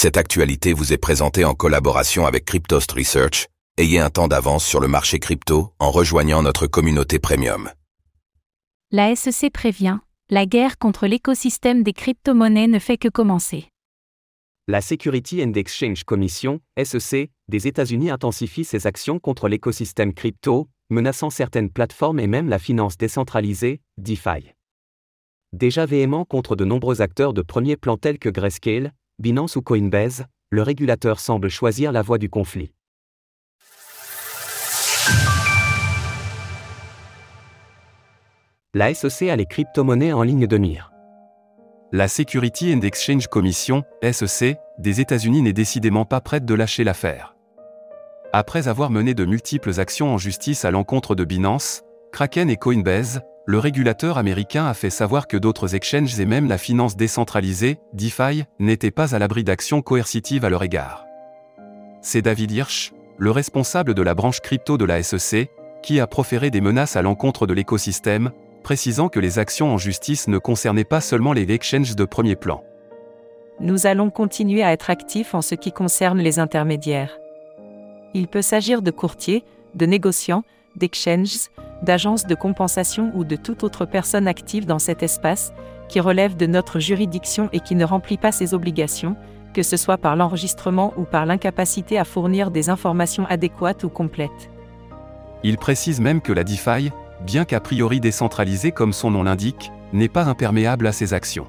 Cette actualité vous est présentée en collaboration avec Cryptost Research. Ayez un temps d'avance sur le marché crypto en rejoignant notre communauté premium. La SEC prévient, la guerre contre l'écosystème des crypto-monnaies ne fait que commencer. La Security and Exchange Commission, SEC, des États-Unis intensifie ses actions contre l'écosystème crypto, menaçant certaines plateformes et même la finance décentralisée, DeFi. Déjà véhément contre de nombreux acteurs de premier plan tels que Grayscale, Binance ou Coinbase, le régulateur semble choisir la voie du conflit. La SEC a les crypto-monnaies en ligne de mire. La Security and Exchange Commission, SEC, des États-Unis n'est décidément pas prête de lâcher l'affaire. Après avoir mené de multiples actions en justice à l'encontre de Binance, Kraken et Coinbase, le régulateur américain a fait savoir que d'autres exchanges et même la finance décentralisée, DeFi, n'étaient pas à l'abri d'actions coercitives à leur égard. C'est David Hirsch, le responsable de la branche crypto de la SEC, qui a proféré des menaces à l'encontre de l'écosystème, précisant que les actions en justice ne concernaient pas seulement les exchanges de premier plan. Nous allons continuer à être actifs en ce qui concerne les intermédiaires. Il peut s'agir de courtiers, de négociants, d'exchanges, d'agences de compensation ou de toute autre personne active dans cet espace, qui relève de notre juridiction et qui ne remplit pas ses obligations, que ce soit par l'enregistrement ou par l'incapacité à fournir des informations adéquates ou complètes. Il précise même que la DeFi, bien qu'a priori décentralisée comme son nom l'indique, n'est pas imperméable à ces actions.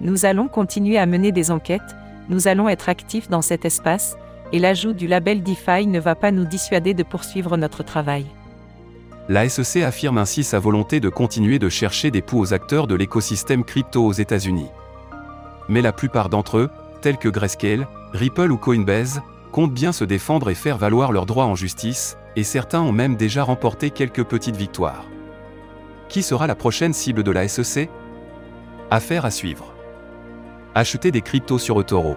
Nous allons continuer à mener des enquêtes, nous allons être actifs dans cet espace, et l'ajout du label DeFi ne va pas nous dissuader de poursuivre notre travail. La SEC affirme ainsi sa volonté de continuer de chercher des poux aux acteurs de l'écosystème crypto aux États-Unis. Mais la plupart d'entre eux, tels que Grayscale, Ripple ou Coinbase, comptent bien se défendre et faire valoir leurs droits en justice, et certains ont même déjà remporté quelques petites victoires. Qui sera la prochaine cible de la SEC Affaire à suivre. Achetez des cryptos sur eToro.